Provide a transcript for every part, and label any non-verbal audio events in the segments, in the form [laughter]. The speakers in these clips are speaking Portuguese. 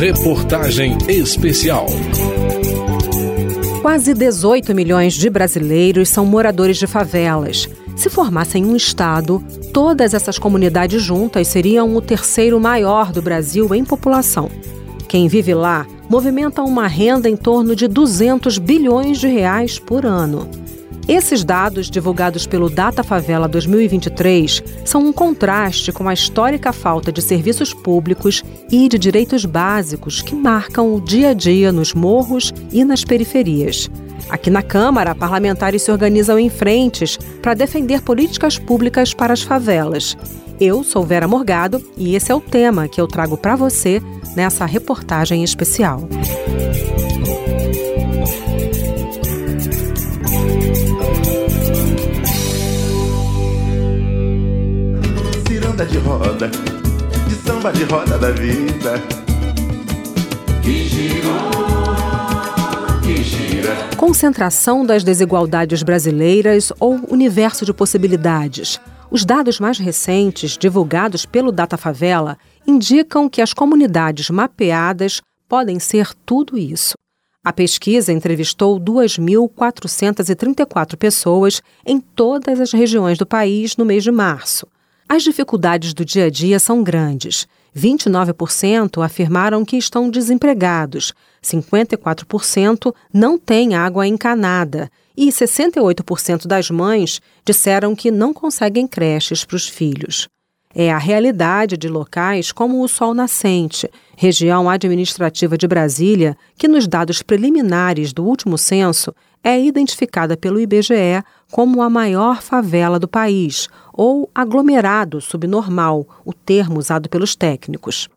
Reportagem especial. Quase 18 milhões de brasileiros são moradores de favelas. Se formassem um estado, todas essas comunidades juntas seriam o terceiro maior do Brasil em população. Quem vive lá movimenta uma renda em torno de 200 bilhões de reais por ano. Esses dados, divulgados pelo Data Favela 2023, são um contraste com a histórica falta de serviços públicos e de direitos básicos que marcam o dia a dia nos morros e nas periferias. Aqui na Câmara, parlamentares se organizam em frentes para defender políticas públicas para as favelas. Eu sou Vera Morgado e esse é o tema que eu trago para você nessa reportagem especial. Ciranda de roda, de samba de roda da vida. Que girou, que gira. Concentração das desigualdades brasileiras ou universo de possibilidades. Os dados mais recentes, divulgados pelo Data Favela, indicam que as comunidades mapeadas podem ser tudo isso. A pesquisa entrevistou 2.434 pessoas em todas as regiões do país no mês de março. As dificuldades do dia a dia são grandes. 29% afirmaram que estão desempregados, 54% não têm água encanada e 68% das mães disseram que não conseguem creches para os filhos. É a realidade de locais como o Sol Nascente, região administrativa de Brasília, que nos dados preliminares do último censo é identificada pelo IBGE como a maior favela do país, ou aglomerado subnormal, o termo usado pelos técnicos.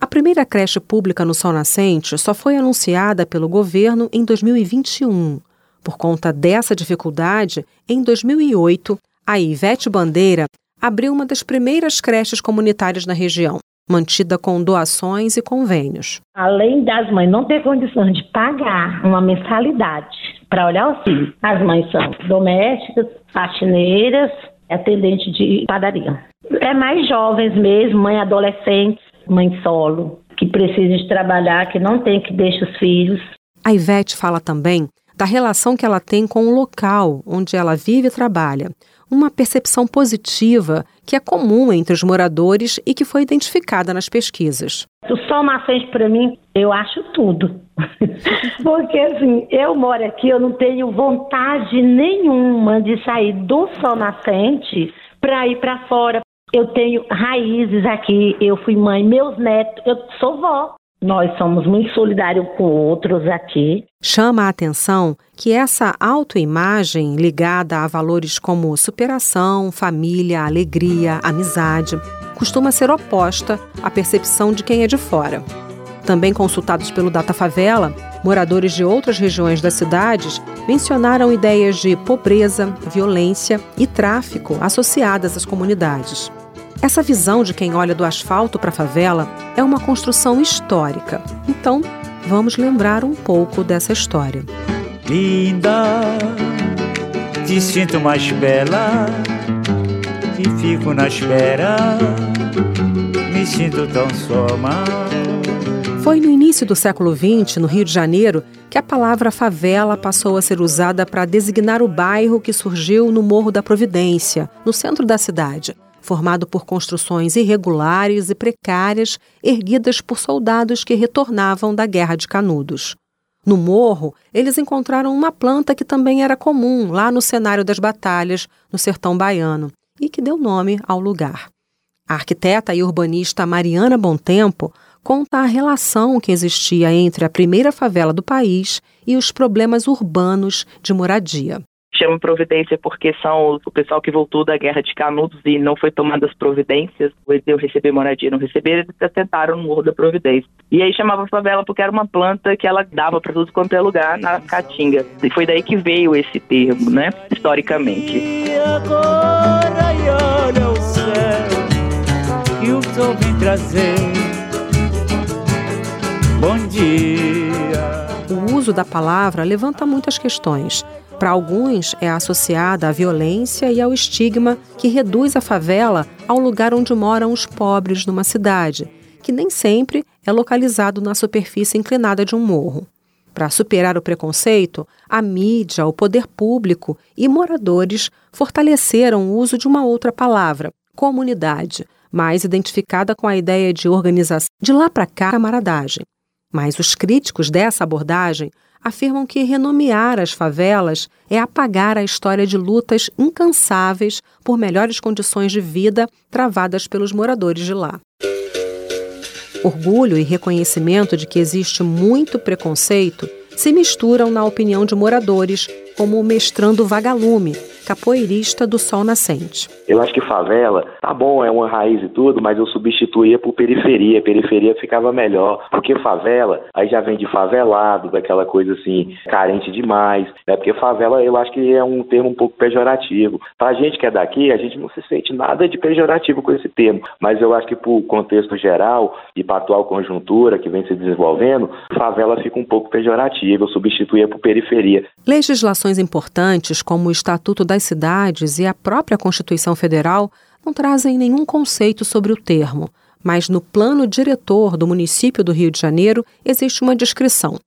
A primeira creche pública no Sol Nascente só foi anunciada pelo governo em 2021. Por conta dessa dificuldade, em 2008, a Ivete Bandeira abriu uma das primeiras creches comunitárias na região, mantida com doações e convênios. Além das mães não ter condições de pagar uma mensalidade para olhar os filhos, as mães são domésticas, faxineiras, atendente de padaria. É mais jovens mesmo, mãe adolescente, mãe solo, que precisam de trabalhar, que não tem que deixar os filhos. A Ivete fala também da relação que ela tem com o local onde ela vive e trabalha. Uma percepção positiva que é comum entre os moradores e que foi identificada nas pesquisas. O sol nascente, para mim, eu acho tudo. [laughs] Porque, assim, eu moro aqui, eu não tenho vontade nenhuma de sair do sol nascente para ir para fora. Eu tenho raízes aqui, eu fui mãe, meus netos, eu sou vó. Nós somos muito solidários com outros aqui. Chama a atenção que essa autoimagem ligada a valores como superação, família, alegria, amizade, costuma ser oposta à percepção de quem é de fora. Também consultados pelo Data Favela, moradores de outras regiões das cidades mencionaram ideias de pobreza, violência e tráfico associadas às comunidades. Essa visão de quem olha do asfalto para a favela é uma construção histórica. Então, vamos lembrar um pouco dessa história. Linda, te sinto mais bela e fico na espera, me sinto tão só mal. Foi no início do século XX, no Rio de Janeiro, que a palavra favela passou a ser usada para designar o bairro que surgiu no Morro da Providência, no centro da cidade formado por construções irregulares e precárias erguidas por soldados que retornavam da Guerra de Canudos. No morro, eles encontraram uma planta que também era comum lá no cenário das batalhas, no sertão baiano, e que deu nome ao lugar. A arquiteta e urbanista Mariana Tempo conta a relação que existia entre a primeira favela do país e os problemas urbanos de moradia chama providência porque são o pessoal que voltou da guerra de Canudos e não foi tomadas providências, eu receber moradia, não receber, eles tentaram no Morro da Providência. E aí chamava favela porque era uma planta que ela dava para tudo quanto é lugar na Caatinga. E foi daí que veio esse termo, né, historicamente. E agora olha o céu que o sol vem trazer. Bom dia. Uso da palavra levanta muitas questões. Para alguns, é associada à violência e ao estigma que reduz a favela ao lugar onde moram os pobres numa cidade, que nem sempre é localizado na superfície inclinada de um morro. Para superar o preconceito, a mídia, o poder público e moradores fortaleceram o uso de uma outra palavra, comunidade, mais identificada com a ideia de organização de lá para cá camaradagem. Mas os críticos dessa abordagem afirmam que renomear as favelas é apagar a história de lutas incansáveis por melhores condições de vida travadas pelos moradores de lá. Orgulho e reconhecimento de que existe muito preconceito se misturam na opinião de moradores, como o mestrando Vagalume, capoeirista do Sol Nascente. Eu acho que favela, tá bom, é uma raiz e tudo, mas eu substituía por periferia. Periferia ficava melhor. Porque favela, aí já vem de favelado, daquela coisa assim, carente demais. Né? Porque favela, eu acho que é um termo um pouco pejorativo. Pra gente que é daqui, a gente não se sente nada de pejorativo com esse termo. Mas eu acho que pro contexto geral e pra atual conjuntura que vem se desenvolvendo, favela fica um pouco pejorativa. Eu substituía por periferia. Legislações importantes, como o Estatuto das Cidades e a própria Constituição Constituição Federal não trazem nenhum conceito sobre o termo, mas no plano diretor do município do Rio de Janeiro existe uma descrição.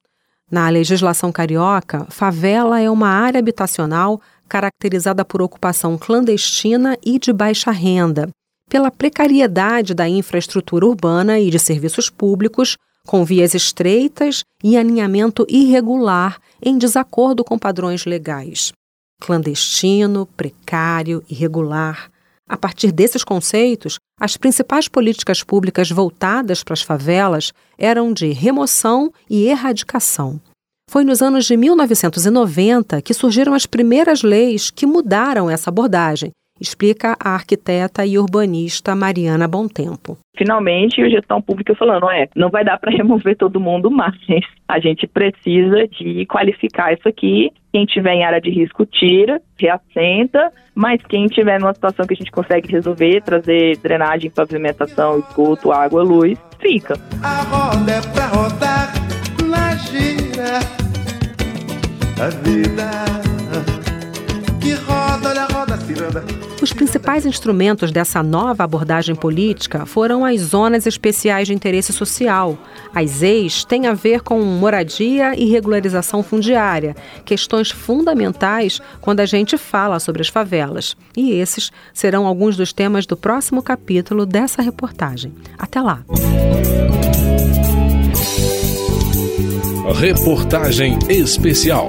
Na legislação carioca, favela é uma área habitacional caracterizada por ocupação clandestina e de baixa renda, pela precariedade da infraestrutura urbana e de serviços públicos, com vias estreitas e alinhamento irregular em desacordo com padrões legais clandestino, precário, irregular. A partir desses conceitos, as principais políticas públicas voltadas para as favelas eram de remoção e erradicação. Foi nos anos de 1990 que surgiram as primeiras leis que mudaram essa abordagem explica a arquiteta e urbanista Mariana Tempo. Finalmente, a gestão pública falando, é, não vai dar para [laughs] remover todo mundo, mas a gente precisa de qualificar isso aqui. Quem tiver em área de risco, tira, reassenta, mas quem tiver numa situação que a gente consegue resolver, trazer drenagem, pavimentação, esgoto, água, luz, fica. A roda é pra rodar na gira, a vida Os principais instrumentos dessa nova abordagem política foram as zonas especiais de interesse social. As EIs têm a ver com moradia e regularização fundiária, questões fundamentais quando a gente fala sobre as favelas. E esses serão alguns dos temas do próximo capítulo dessa reportagem. Até lá! Reportagem especial.